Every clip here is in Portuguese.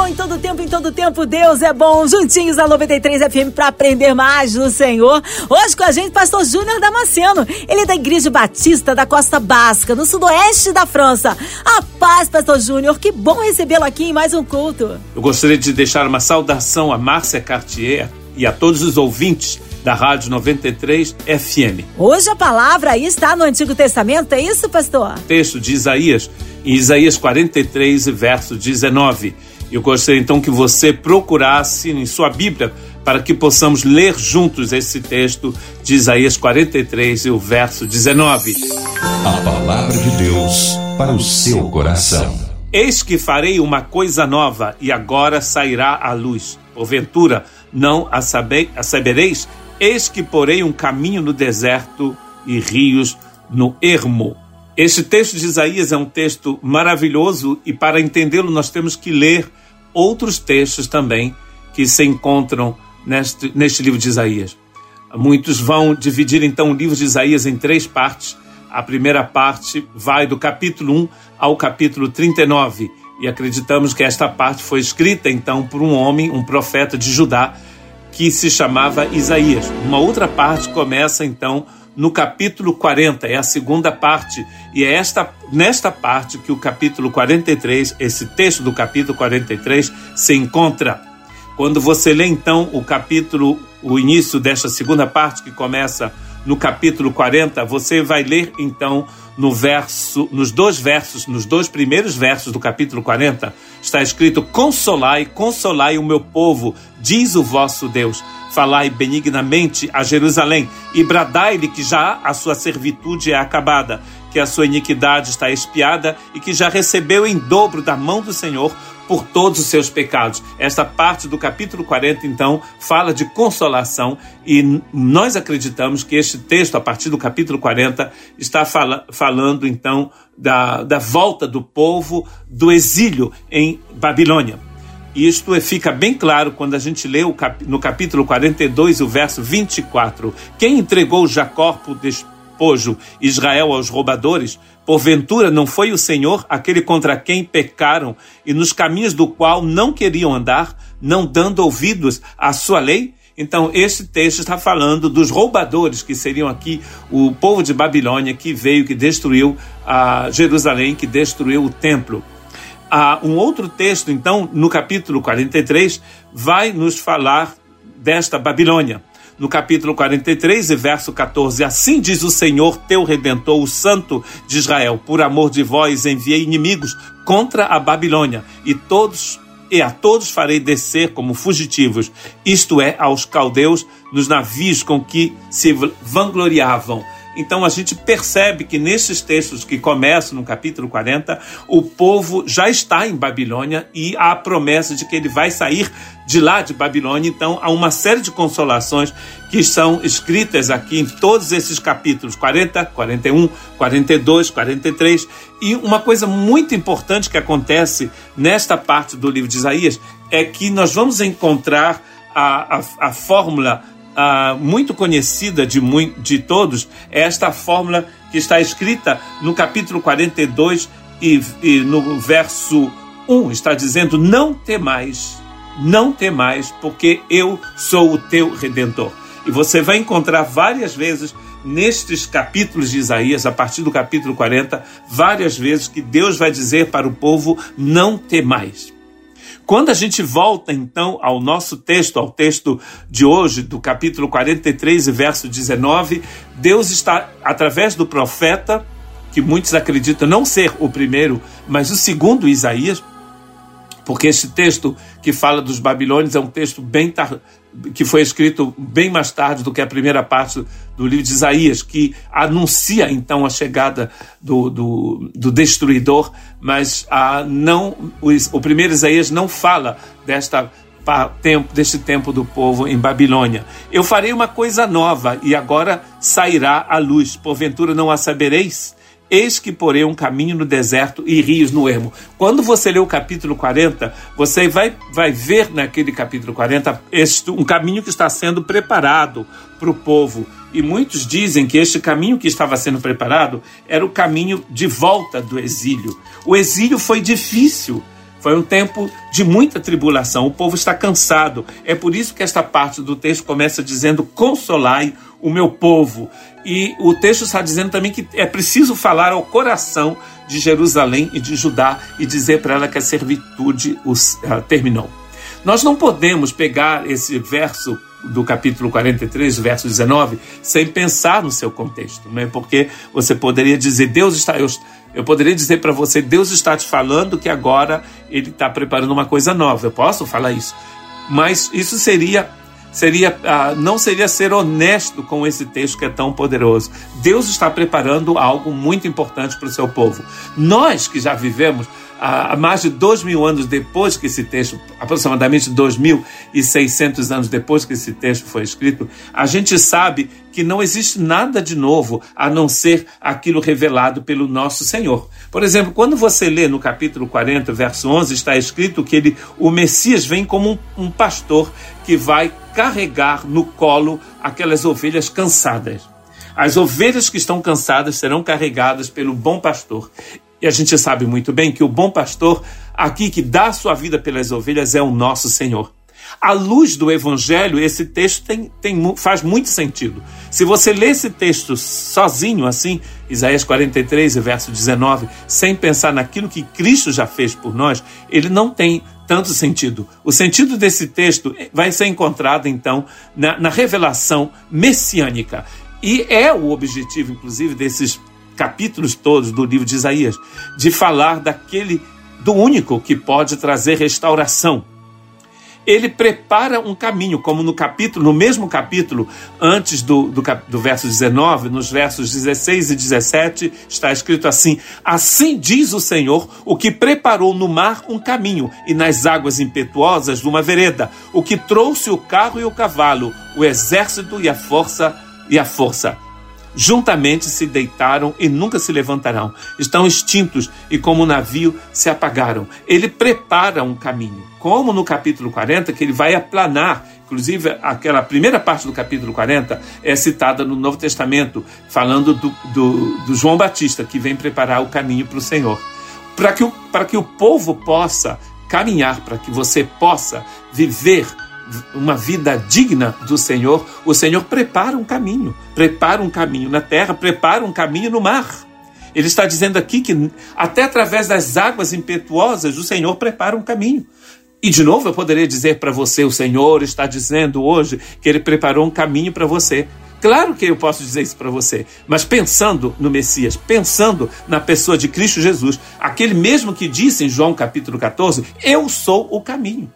Bom em todo tempo, em todo tempo Deus é bom. Juntinhos a 93 FM para aprender mais do Senhor. Hoje com a gente, pastor Júnior Damasceno. Ele é da Igreja Batista da Costa Basca, no sudoeste da França. A paz, pastor Júnior. Que bom recebê-lo aqui em mais um culto. Eu gostaria de deixar uma saudação a Márcia Cartier e a todos os ouvintes da Rádio 93 FM. Hoje a palavra aí está no Antigo Testamento, é isso, pastor? Texto de Isaías, em Isaías 43, verso 19. Eu gostaria então que você procurasse em sua Bíblia para que possamos ler juntos esse texto de Isaías 43 e o verso 19. A palavra de Deus para o seu coração. Eis que farei uma coisa nova e agora sairá à luz. Porventura não a, sabe, a sabereis? Eis que porei um caminho no deserto e rios no ermo. Este texto de Isaías é um texto maravilhoso e para entendê-lo nós temos que ler outros textos também que se encontram neste, neste livro de Isaías. Muitos vão dividir então o livro de Isaías em três partes. A primeira parte vai do capítulo 1 ao capítulo 39 e acreditamos que esta parte foi escrita então por um homem, um profeta de Judá, que se chamava Isaías. Uma outra parte começa então no capítulo 40, é a segunda parte, e é esta nesta parte que o capítulo 43, esse texto do capítulo 43 se encontra. Quando você lê então o capítulo, o início desta segunda parte que começa no capítulo 40, você vai ler então no verso, nos dois versos, nos dois primeiros versos do capítulo 40, está escrito: Consolai, consolai o meu povo, diz o vosso Deus. Falai benignamente a Jerusalém e bradai-lhe que já a sua servitude é acabada, que a sua iniquidade está expiada e que já recebeu em dobro da mão do Senhor por todos os seus pecados. Esta parte do capítulo 40, então, fala de consolação e nós acreditamos que este texto, a partir do capítulo 40, está fala, falando, então, da, da volta do povo do exílio em Babilônia. Isto é, fica bem claro quando a gente lê no capítulo 42, o verso 24. Quem entregou Jacó por despojo, Israel aos roubadores, Porventura não foi o Senhor aquele contra quem pecaram e nos caminhos do qual não queriam andar, não dando ouvidos à sua lei? Então, este texto está falando dos roubadores, que seriam aqui o povo de Babilônia, que veio, que destruiu a Jerusalém, que destruiu o templo. Ah, um outro texto, então, no capítulo 43, vai nos falar desta Babilônia no capítulo 43 e verso 14: Assim diz o Senhor teu redentor, o Santo de Israel: Por amor de vós enviei inimigos contra a Babilônia, e todos e a todos farei descer como fugitivos, isto é, aos caldeus nos navios com que se vangloriavam. Então a gente percebe que nesses textos que começam no capítulo 40, o povo já está em Babilônia e há a promessa de que ele vai sair de lá de Babilônia. Então há uma série de consolações que são escritas aqui em todos esses capítulos 40, 41, 42, 43. E uma coisa muito importante que acontece nesta parte do livro de Isaías é que nós vamos encontrar a, a, a fórmula ah, muito conhecida de, de todos é esta fórmula que está escrita no capítulo 42 e, e no verso 1 está dizendo: Não temais, não temais, porque eu sou o teu redentor. E você vai encontrar várias vezes nestes capítulos de Isaías, a partir do capítulo 40, várias vezes que Deus vai dizer para o povo: Não temais. Quando a gente volta então ao nosso texto, ao texto de hoje, do capítulo 43, verso 19, Deus está, através do profeta, que muitos acreditam não ser o primeiro, mas o segundo Isaías, porque este texto que fala dos babilônios é um texto bem tar... que foi escrito bem mais tarde do que a primeira parte do livro de Isaías, que anuncia então a chegada do, do, do destruidor, mas ah, não o primeiro Isaías não fala desta tempo deste tempo do povo em Babilônia. Eu farei uma coisa nova e agora sairá a luz. Porventura não a sabereis? Eis que porém um caminho no deserto e rios no ermo. Quando você lê o capítulo 40, você vai, vai ver naquele capítulo 40 este, um caminho que está sendo preparado para o povo. E muitos dizem que este caminho que estava sendo preparado era o caminho de volta do exílio. O exílio foi difícil. Foi um tempo de muita tribulação. O povo está cansado. É por isso que esta parte do texto começa dizendo: Consolai o meu povo. E o texto está dizendo também que é preciso falar ao coração de Jerusalém e de Judá e dizer para ela que a servitude os, uh, terminou. Nós não podemos pegar esse verso do capítulo 43, verso 19, sem pensar no seu contexto, né? Porque você poderia dizer, Deus está. Eu, eu poderia dizer para você, Deus está te falando que agora Ele está preparando uma coisa nova. Eu posso falar isso, mas isso seria seria ah, não seria ser honesto com esse texto que é tão poderoso. Deus está preparando algo muito importante para o seu povo. Nós que já vivemos há mais de dois mil anos depois que esse texto, aproximadamente dois mil e seiscentos anos depois que esse texto foi escrito, a gente sabe que não existe nada de novo a não ser aquilo revelado pelo nosso Senhor. Por exemplo, quando você lê no capítulo 40, verso 11, está escrito que ele, o Messias vem como um, um pastor que vai carregar no colo aquelas ovelhas cansadas. As ovelhas que estão cansadas serão carregadas pelo bom pastor. E a gente sabe muito bem que o bom pastor, aqui que dá sua vida pelas ovelhas, é o nosso Senhor. À luz do Evangelho, esse texto tem, tem, faz muito sentido. Se você lê esse texto sozinho, assim, Isaías 43, verso 19, sem pensar naquilo que Cristo já fez por nós, ele não tem tanto sentido. O sentido desse texto vai ser encontrado, então, na, na revelação messiânica. E é o objetivo, inclusive, desses capítulos todos do livro de Isaías, de falar daquele, do único que pode trazer restauração. Ele prepara um caminho, como no capítulo, no mesmo capítulo, antes do, do, do verso 19, nos versos 16 e 17, está escrito assim: Assim diz o Senhor, o que preparou no mar um caminho, e nas águas impetuosas uma vereda, o que trouxe o carro e o cavalo, o exército e a força e a força juntamente se deitaram e nunca se levantarão. Estão extintos e, como navio, se apagaram. Ele prepara um caminho, como no capítulo 40, que ele vai aplanar. Inclusive, aquela primeira parte do capítulo 40 é citada no Novo Testamento, falando do, do, do João Batista, que vem preparar o caminho para o Senhor. Para que, o, para que o povo possa caminhar, para que você possa viver uma vida digna do Senhor, o Senhor prepara um caminho, prepara um caminho na terra, prepara um caminho no mar. Ele está dizendo aqui que até através das águas impetuosas o Senhor prepara um caminho. E de novo eu poderia dizer para você: o Senhor está dizendo hoje que ele preparou um caminho para você. Claro que eu posso dizer isso para você, mas pensando no Messias, pensando na pessoa de Cristo Jesus, aquele mesmo que disse em João capítulo 14: Eu sou o caminho.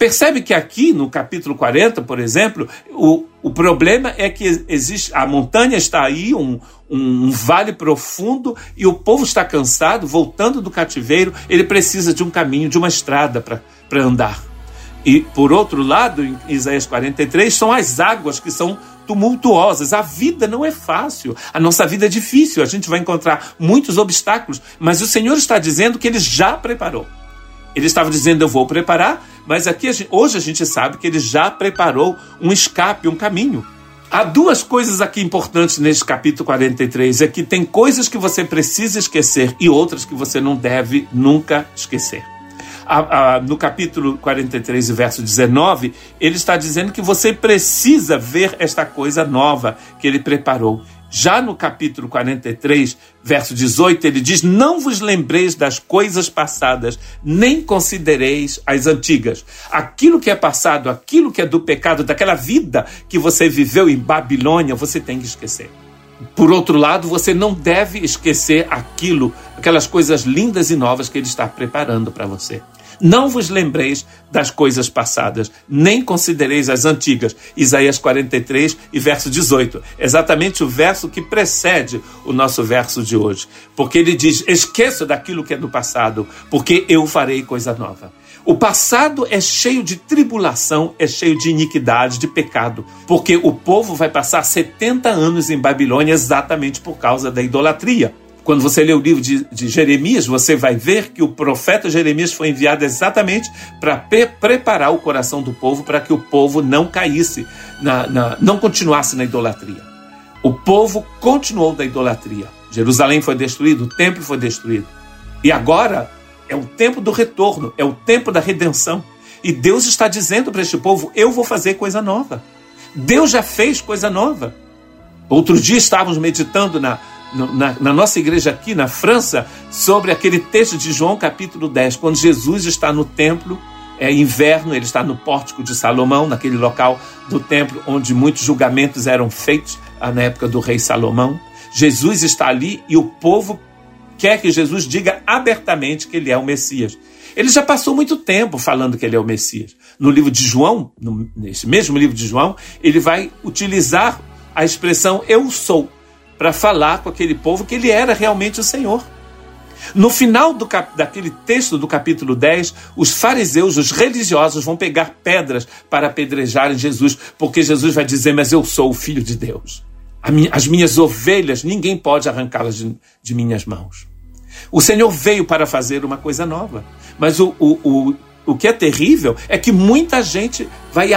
Percebe que aqui no capítulo 40, por exemplo, o, o problema é que existe a montanha está aí, um, um, um vale profundo, e o povo está cansado, voltando do cativeiro, ele precisa de um caminho, de uma estrada para andar. E por outro lado, em Isaías 43, são as águas que são tumultuosas. A vida não é fácil. A nossa vida é difícil. A gente vai encontrar muitos obstáculos, mas o Senhor está dizendo que ele já preparou. Ele estava dizendo: Eu vou preparar, mas aqui hoje a gente sabe que ele já preparou um escape, um caminho. Há duas coisas aqui importantes neste capítulo 43: é que tem coisas que você precisa esquecer e outras que você não deve nunca esquecer. no capítulo 43, verso 19, ele está dizendo que você precisa ver esta coisa nova que ele preparou. Já no capítulo 43, verso 18, ele diz: Não vos lembreis das coisas passadas, nem considereis as antigas. Aquilo que é passado, aquilo que é do pecado, daquela vida que você viveu em Babilônia, você tem que esquecer. Por outro lado, você não deve esquecer aquilo, aquelas coisas lindas e novas que ele está preparando para você. Não vos lembreis das coisas passadas, nem considereis as antigas. Isaías 43 e verso 18. Exatamente o verso que precede o nosso verso de hoje. Porque ele diz: Esqueça daquilo que é do passado, porque eu farei coisa nova. O passado é cheio de tribulação, é cheio de iniquidade, de pecado, porque o povo vai passar 70 anos em Babilônia exatamente por causa da idolatria. Quando você lê o livro de, de Jeremias, você vai ver que o profeta Jeremias foi enviado exatamente para pre preparar o coração do povo para que o povo não caísse, na, na, não continuasse na idolatria. O povo continuou da idolatria. Jerusalém foi destruído, o templo foi destruído. E agora é o tempo do retorno, é o tempo da redenção. E Deus está dizendo para este povo: eu vou fazer coisa nova. Deus já fez coisa nova. Outro dia estávamos meditando na, na, na, nossa igreja aqui na França sobre aquele texto de João capítulo 10, quando Jesus está no templo, é inverno, ele está no pórtico de Salomão, naquele local do templo onde muitos julgamentos eram feitos ah, na época do rei Salomão. Jesus está ali e o povo quer que Jesus diga abertamente que ele é o Messias. Ele já passou muito tempo falando que ele é o Messias. No livro de João, no, nesse mesmo livro de João, ele vai utilizar a expressão eu sou para falar com aquele povo que ele era realmente o Senhor. No final do cap... daquele texto do capítulo 10, os fariseus, os religiosos, vão pegar pedras para apedrejarem Jesus, porque Jesus vai dizer: Mas eu sou o filho de Deus. As minhas ovelhas, ninguém pode arrancá-las de, de, minhas mãos. O Senhor veio para fazer uma coisa nova. Mas o, o, o, o que é terrível é que muita gente vai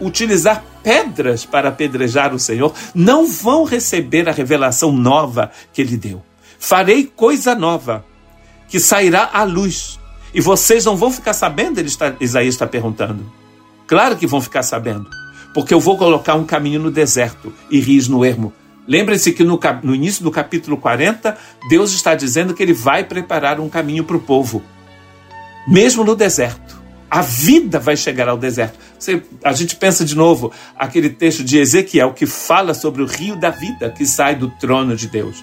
utilizar pedras para apedrejar o Senhor, não vão receber a revelação nova que ele deu. Farei coisa nova, que sairá à luz. E vocês não vão ficar sabendo, ele está, Isaías está perguntando. Claro que vão ficar sabendo, porque eu vou colocar um caminho no deserto e rios no ermo. Lembre-se que no, no início do capítulo 40, Deus está dizendo que ele vai preparar um caminho para o povo, mesmo no deserto. A vida vai chegar ao deserto. Você, a gente pensa de novo aquele texto de Ezequiel que fala sobre o rio da vida que sai do trono de Deus.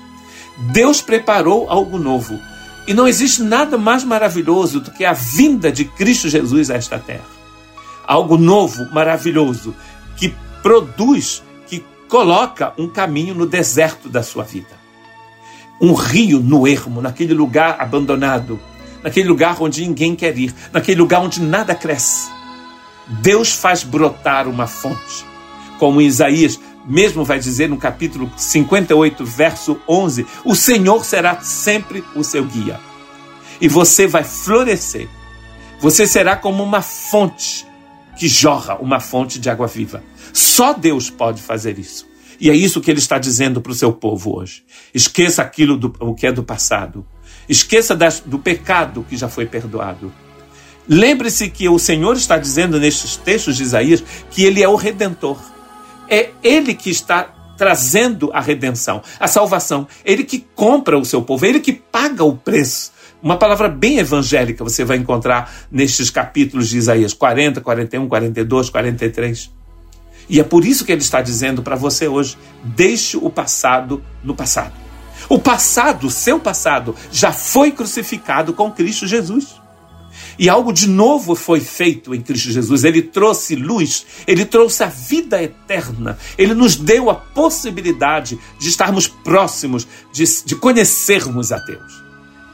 Deus preparou algo novo. E não existe nada mais maravilhoso do que a vinda de Cristo Jesus a esta terra. Algo novo, maravilhoso, que produz, que coloca um caminho no deserto da sua vida. Um rio no ermo, naquele lugar abandonado, naquele lugar onde ninguém quer ir, naquele lugar onde nada cresce. Deus faz brotar uma fonte. Como Isaías mesmo vai dizer no capítulo 58, verso 11: O Senhor será sempre o seu guia. E você vai florescer. Você será como uma fonte que jorra, uma fonte de água viva. Só Deus pode fazer isso. E é isso que ele está dizendo para o seu povo hoje. Esqueça aquilo do, o que é do passado. Esqueça das, do pecado que já foi perdoado. Lembre-se que o Senhor está dizendo nestes textos de Isaías que ele é o redentor. É ele que está trazendo a redenção, a salvação. Ele que compra o seu povo, ele que paga o preço. Uma palavra bem evangélica você vai encontrar nestes capítulos de Isaías 40, 41, 42, 43. E é por isso que ele está dizendo para você hoje: deixe o passado no passado. O passado, seu passado, já foi crucificado com Cristo Jesus. E algo de novo foi feito em Cristo Jesus. Ele trouxe luz, ele trouxe a vida eterna, ele nos deu a possibilidade de estarmos próximos, de, de conhecermos a Deus.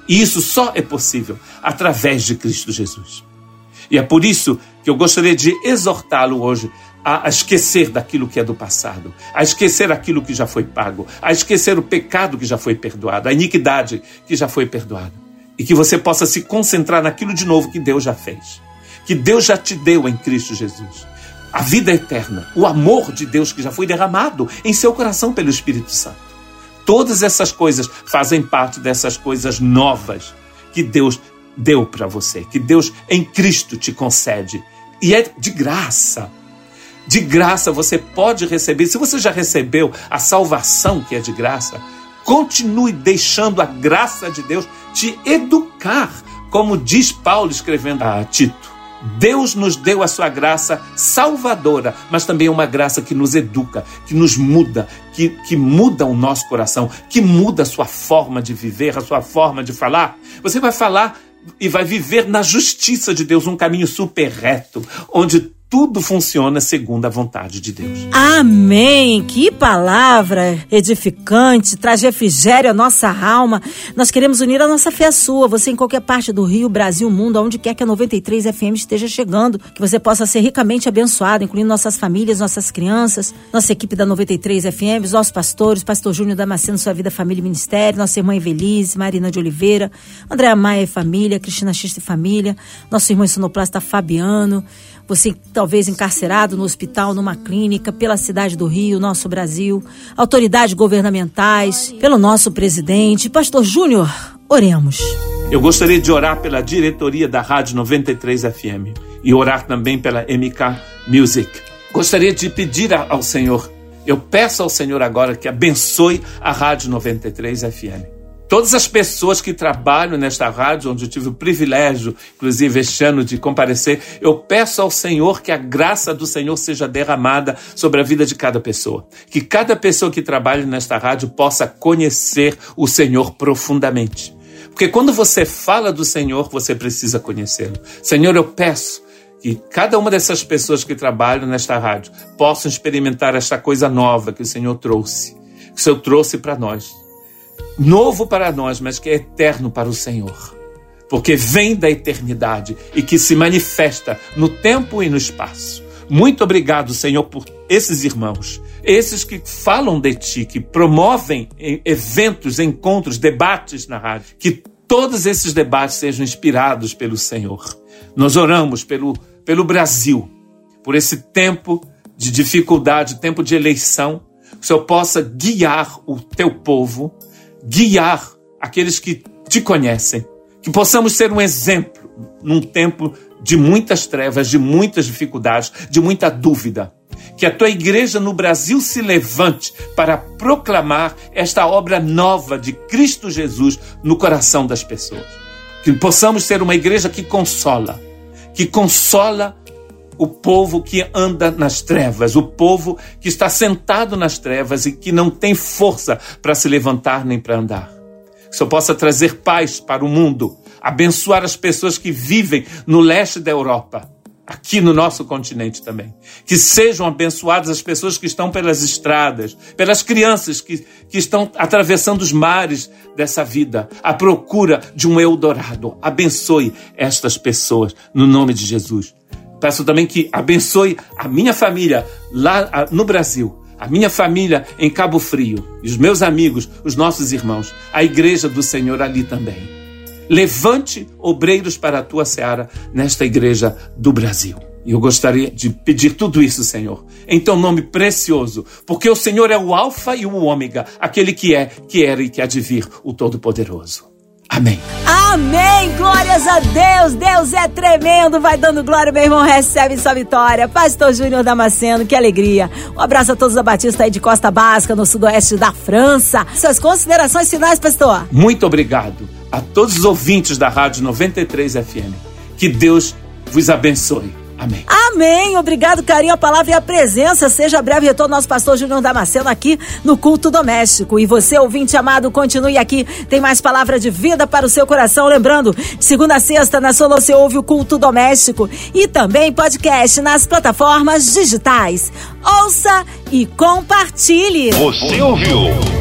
E isso só é possível através de Cristo Jesus. E é por isso que eu gostaria de exortá-lo hoje a esquecer daquilo que é do passado, a esquecer aquilo que já foi pago, a esquecer o pecado que já foi perdoado, a iniquidade que já foi perdoada. E que você possa se concentrar naquilo de novo que Deus já fez, que Deus já te deu em Cristo Jesus. A vida eterna, o amor de Deus que já foi derramado em seu coração pelo Espírito Santo. Todas essas coisas fazem parte dessas coisas novas que Deus deu para você, que Deus em Cristo te concede. E é de graça de graça você pode receber. Se você já recebeu a salvação que é de graça, continue deixando a graça de Deus te educar, como diz Paulo escrevendo a Tito. Deus nos deu a sua graça salvadora, mas também uma graça que nos educa, que nos muda, que, que muda o nosso coração, que muda a sua forma de viver, a sua forma de falar. Você vai falar e vai viver na justiça de Deus, um caminho super reto, onde tudo funciona segundo a vontade de Deus. Amém! Que palavra edificante, traz refrigério à nossa alma. Nós queremos unir a nossa fé à sua. Você em qualquer parte do Rio, Brasil, mundo, aonde quer que a 93 FM esteja chegando, que você possa ser ricamente abençoado, incluindo nossas famílias, nossas crianças, nossa equipe da 93 FM, os nossos pastores, pastor Júnior Damasceno, sua vida, família e ministério, nossa irmã Evelise, Marina de Oliveira, Andréa Maia e família, Cristina Xista e família, nosso irmão sonoplasta Fabiano, você talvez encarcerado no hospital, numa clínica, pela cidade do Rio, nosso Brasil, autoridades governamentais, pelo nosso presidente. Pastor Júnior, oremos. Eu gostaria de orar pela diretoria da Rádio 93 FM e orar também pela MK Music. Gostaria de pedir ao Senhor, eu peço ao Senhor agora que abençoe a Rádio 93 FM Todas as pessoas que trabalham nesta rádio, onde eu tive o privilégio, inclusive este ano, de comparecer, eu peço ao Senhor que a graça do Senhor seja derramada sobre a vida de cada pessoa. Que cada pessoa que trabalha nesta rádio possa conhecer o Senhor profundamente. Porque quando você fala do Senhor, você precisa conhecê-lo. Senhor, eu peço que cada uma dessas pessoas que trabalham nesta rádio possam experimentar esta coisa nova que o Senhor trouxe, que o Senhor trouxe para nós novo para nós, mas que é eterno para o Senhor. Porque vem da eternidade e que se manifesta no tempo e no espaço. Muito obrigado, Senhor, por esses irmãos, esses que falam de ti, que promovem eventos, encontros, debates na rádio. Que todos esses debates sejam inspirados pelo Senhor. Nós oramos pelo, pelo Brasil, por esse tempo de dificuldade, tempo de eleição, que o Senhor possa guiar o teu povo guiar aqueles que te conhecem. Que possamos ser um exemplo num tempo de muitas trevas, de muitas dificuldades, de muita dúvida. Que a tua igreja no Brasil se levante para proclamar esta obra nova de Cristo Jesus no coração das pessoas. Que possamos ser uma igreja que consola, que consola o povo que anda nas trevas, o povo que está sentado nas trevas e que não tem força para se levantar nem para andar. Que o Senhor possa trazer paz para o mundo, abençoar as pessoas que vivem no leste da Europa, aqui no nosso continente também. Que sejam abençoadas as pessoas que estão pelas estradas, pelas crianças que, que estão atravessando os mares dessa vida, à procura de um Eldorado. Abençoe estas pessoas, no nome de Jesus. Peço também que abençoe a minha família lá no Brasil, a minha família em Cabo Frio, e os meus amigos, os nossos irmãos, a igreja do Senhor ali também. Levante obreiros para a tua seara nesta igreja do Brasil. E eu gostaria de pedir tudo isso, Senhor, em teu nome precioso, porque o Senhor é o Alfa e o Ômega, aquele que é, que era e que há de vir, o Todo-Poderoso. Amém. Amém. Glórias a Deus. Deus é tremendo. Vai dando glória, meu irmão. Recebe sua vitória. Pastor Júnior Damasceno, que alegria. Um abraço a todos da Batista aí de Costa Basca, no sudoeste da França. Suas considerações finais, pastor? Muito obrigado a todos os ouvintes da Rádio 93 FM. Que Deus vos abençoe. Amém. Amém. Obrigado, carinho, a palavra e a presença. Seja breve retorno nosso pastor Júnior Damasceno aqui no Culto Doméstico. E você, ouvinte amado, continue aqui. Tem mais palavra de vida para o seu coração. Lembrando, segunda a sexta, na Solo, você ouve o Culto Doméstico e também podcast nas plataformas digitais. Ouça e compartilhe. Você ouviu?